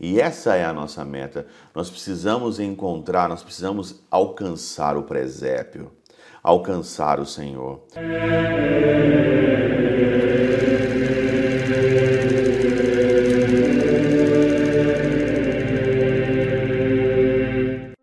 E essa é a nossa meta. Nós precisamos encontrar, nós precisamos alcançar o presépio, alcançar o Senhor.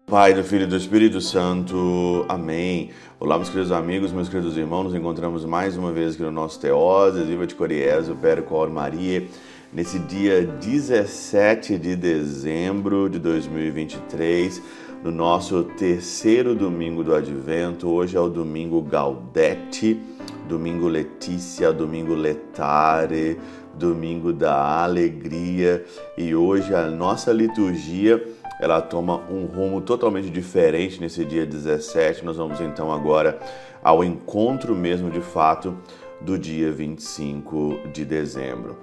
Pai, do Filho e do Espírito Santo. Amém. Olá, meus queridos amigos, meus queridos irmãos. Nos encontramos mais uma vez aqui no nosso Teoses, Viva de Coriésio, Percor Maria, nesse dia 17 de dezembro de 2023, no nosso terceiro domingo do Advento. Hoje é o domingo Gaudete, domingo Letícia, domingo Letare, domingo da alegria. E hoje a nossa liturgia ela toma um rumo totalmente diferente nesse dia 17. Nós vamos então agora ao encontro mesmo de fato do dia 25 de dezembro.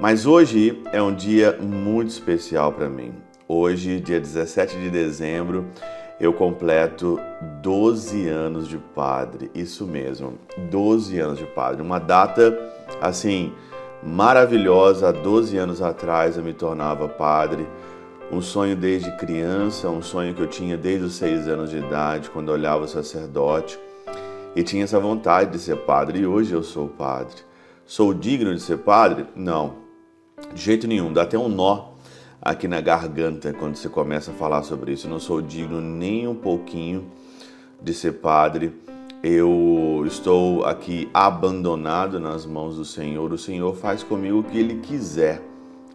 Mas hoje é um dia muito especial para mim. Hoje, dia 17 de dezembro, eu completo 12 anos de padre. Isso mesmo, 12 anos de padre. Uma data assim maravilhosa. Há 12 anos atrás eu me tornava padre um sonho desde criança, um sonho que eu tinha desde os seis anos de idade, quando eu olhava o sacerdote e tinha essa vontade de ser padre. E hoje eu sou padre. Sou digno de ser padre? Não, de jeito nenhum. Dá até um nó aqui na garganta quando você começa a falar sobre isso. Não sou digno nem um pouquinho de ser padre. Eu estou aqui abandonado nas mãos do Senhor. O Senhor faz comigo o que Ele quiser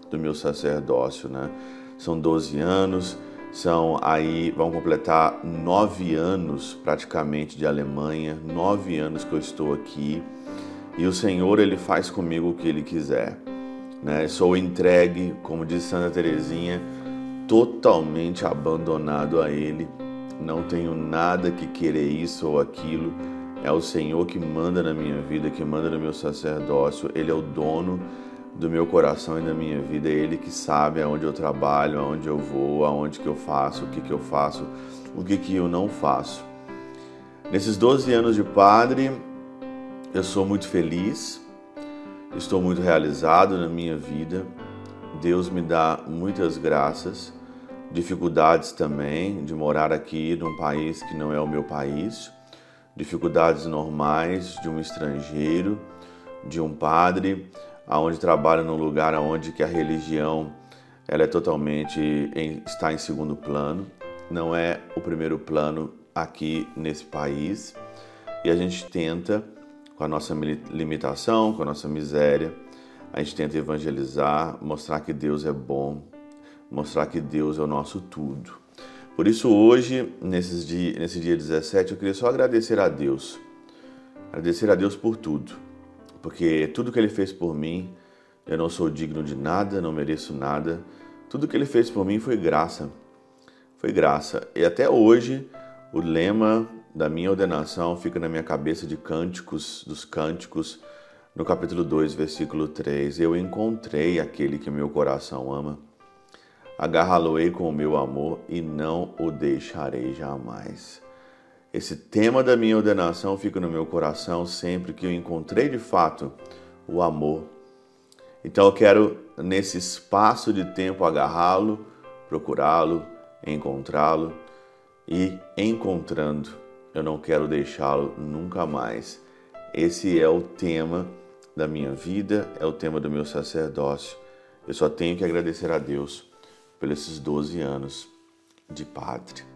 do meu sacerdócio, né? são 12 anos, são aí, vão completar nove anos praticamente de Alemanha, nove anos que eu estou aqui e o Senhor ele faz comigo o que ele quiser. Né? Sou entregue, como diz Santa Teresinha, totalmente abandonado a Ele. Não tenho nada que querer isso ou aquilo. É o Senhor que manda na minha vida, que manda no meu sacerdócio. Ele é o dono do meu coração e da minha vida. É Ele que sabe aonde eu trabalho, aonde eu vou, aonde que eu faço, o que que eu faço, o que que eu não faço. Nesses 12 anos de padre, eu sou muito feliz, estou muito realizado na minha vida. Deus me dá muitas graças, dificuldades também de morar aqui num país que não é o meu país, dificuldades normais de um estrangeiro, de um padre, aonde trabalha num lugar onde que a religião ela é totalmente em, está em segundo plano, não é o primeiro plano aqui nesse país e a gente tenta com a nossa limitação, com a nossa miséria, a gente tenta evangelizar, mostrar que Deus é bom, mostrar que Deus é o nosso tudo. Por isso hoje, nesses dia, nesse dia 17, eu queria só agradecer a Deus. Agradecer a Deus por tudo porque tudo que ele fez por mim, eu não sou digno de nada, não mereço nada. Tudo que ele fez por mim foi graça. Foi graça. E até hoje, o lema da minha ordenação fica na minha cabeça de cânticos, dos cânticos, no capítulo 2, versículo 3. Eu encontrei aquele que meu coração ama. Agarrá-lo-ei com o meu amor e não o deixarei jamais. Esse tema da minha ordenação fica no meu coração sempre que eu encontrei de fato o amor. Então eu quero, nesse espaço de tempo, agarrá-lo, procurá-lo, encontrá-lo e encontrando, eu não quero deixá-lo nunca mais. Esse é o tema da minha vida, é o tema do meu sacerdócio. Eu só tenho que agradecer a Deus pelos esses 12 anos de padre.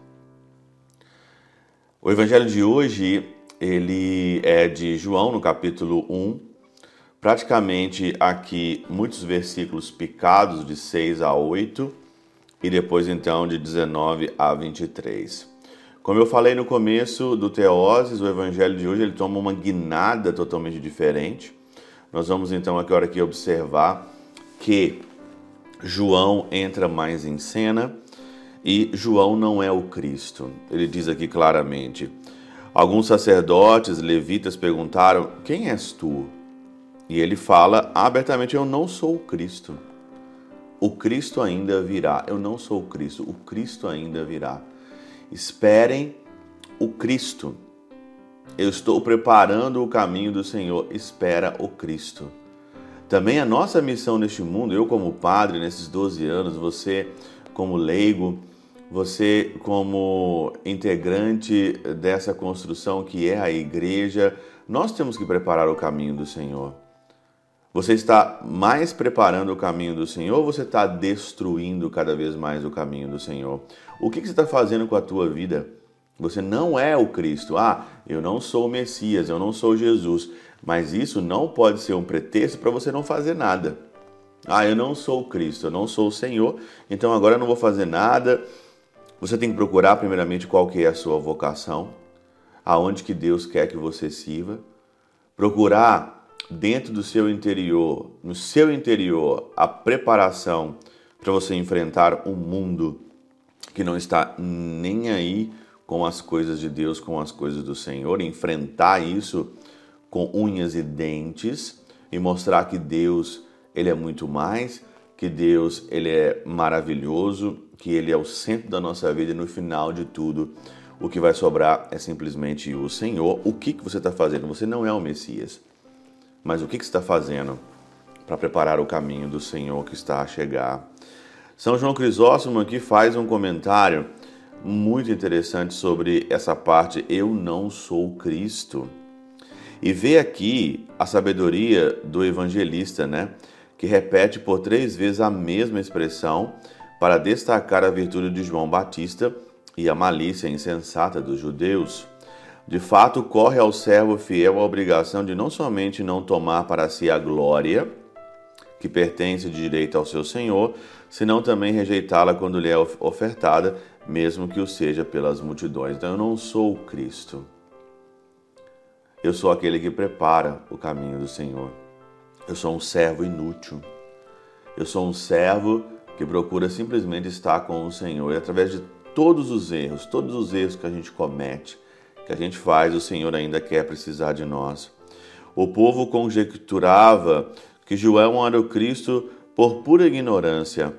O evangelho de hoje, ele é de João, no capítulo 1, praticamente aqui muitos versículos picados de 6 a 8 e depois então de 19 a 23. Como eu falei no começo do Teoses, o evangelho de hoje ele toma uma guinada totalmente diferente. Nós vamos então aqui, aqui observar que João entra mais em cena e João não é o Cristo. Ele diz aqui claramente: Alguns sacerdotes, levitas perguntaram: Quem és tu? E ele fala abertamente: Eu não sou o Cristo. O Cristo ainda virá. Eu não sou o Cristo. O Cristo ainda virá. Esperem o Cristo. Eu estou preparando o caminho do Senhor. Espera o Cristo. Também a nossa missão neste mundo, eu como padre nesses 12 anos, você como leigo, você como integrante dessa construção que é a igreja, nós temos que preparar o caminho do Senhor. Você está mais preparando o caminho do Senhor ou você está destruindo cada vez mais o caminho do Senhor? O que, você está fazendo com a tua vida? Você não é o Cristo. Ah, eu não sou o Messias, eu não sou Jesus. Mas isso não pode ser um pretexto para você não fazer nada. Ah, eu não sou o Cristo, eu não sou o Senhor, então agora eu não vou fazer nada. Você tem que procurar primeiramente qual que é a sua vocação, aonde que Deus quer que você sirva. Procurar dentro do seu interior, no seu interior, a preparação para você enfrentar um mundo que não está nem aí com as coisas de Deus, com as coisas do Senhor, enfrentar isso com unhas e dentes e mostrar que Deus ele é muito mais, que Deus ele é maravilhoso, que ele é o centro da nossa vida e no final de tudo o que vai sobrar é simplesmente o Senhor. O que, que você está fazendo? Você não é o Messias, mas o que, que você está fazendo para preparar o caminho do Senhor que está a chegar? São João Crisóstomo aqui faz um comentário muito interessante sobre essa parte eu não sou Cristo. E vê aqui a sabedoria do evangelista, né? Que repete por três vezes a mesma expressão para destacar a virtude de João Batista e a malícia insensata dos judeus. De fato, corre ao servo fiel a obrigação de não somente não tomar para si a glória, que pertence de direito ao seu senhor, senão também rejeitá-la quando lhe é ofertada, mesmo que o seja pelas multidões. Então, eu não sou o Cristo. Eu sou aquele que prepara o caminho do Senhor. Eu sou um servo inútil. Eu sou um servo que procura simplesmente estar com o Senhor. E através de todos os erros, todos os erros que a gente comete, que a gente faz, o Senhor ainda quer precisar de nós. O povo conjecturava que João era o Cristo por pura ignorância,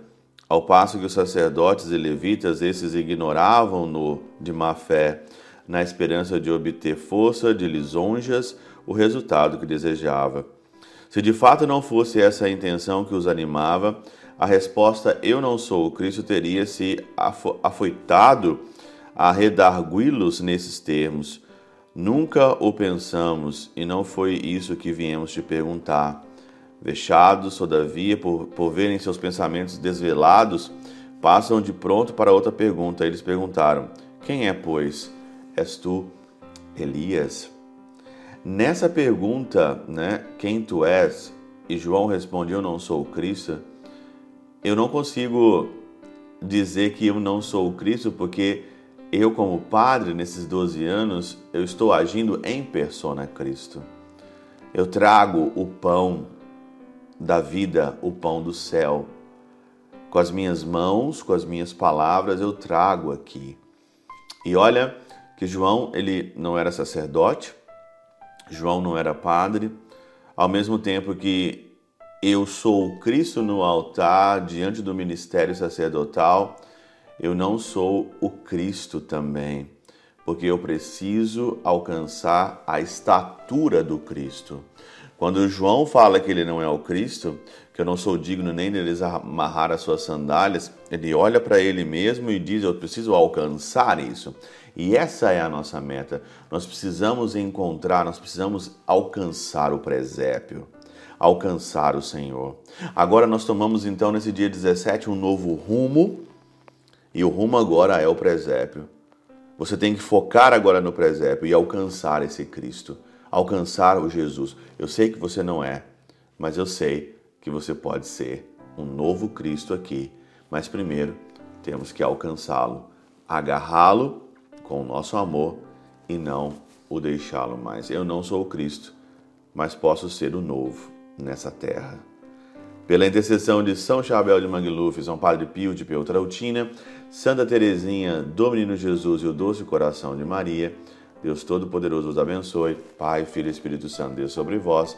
ao passo que os sacerdotes e levitas, esses ignoravam-no de má fé na esperança de obter força de lisonjas o resultado que desejava. Se de fato não fosse essa a intenção que os animava, a resposta eu não sou o Cristo teria se afoitado a redargui-los nesses termos. Nunca o pensamos e não foi isso que viemos te perguntar. Vexados, todavia, por, por verem seus pensamentos desvelados, passam de pronto para outra pergunta. Eles perguntaram: Quem é, pois? És tu Elias? Nessa pergunta, né, quem tu és? E João respondeu: Eu não sou o Cristo. Eu não consigo dizer que eu não sou o Cristo, porque eu, como padre, nesses 12 anos, eu estou agindo em persona Cristo. Eu trago o pão da vida, o pão do céu. Com as minhas mãos, com as minhas palavras, eu trago aqui. E olha, que João ele não era sacerdote, João não era padre, ao mesmo tempo que eu sou o Cristo no altar diante do ministério sacerdotal, eu não sou o Cristo também, porque eu preciso alcançar a estatura do Cristo. Quando João fala que ele não é o Cristo, que eu não sou digno nem deles amarrar as suas sandálias, ele olha para ele mesmo e diz: Eu preciso alcançar isso. E essa é a nossa meta. Nós precisamos encontrar, nós precisamos alcançar o presépio, alcançar o Senhor. Agora nós tomamos então nesse dia 17 um novo rumo, e o rumo agora é o presépio. Você tem que focar agora no presépio e alcançar esse Cristo, alcançar o Jesus. Eu sei que você não é, mas eu sei que você pode ser um novo Cristo aqui. Mas primeiro temos que alcançá-lo, agarrá-lo com o nosso amor e não o deixá-lo mais. Eu não sou o Cristo, mas posso ser o novo nessa terra. Pela intercessão de São Chabel de Mangluf, São Padre Pio de Peltrautina, Santa Teresinha, do Menino Jesus e o Doce Coração de Maria, Deus Todo-Poderoso os abençoe, Pai, Filho e Espírito Santo, Deus sobre vós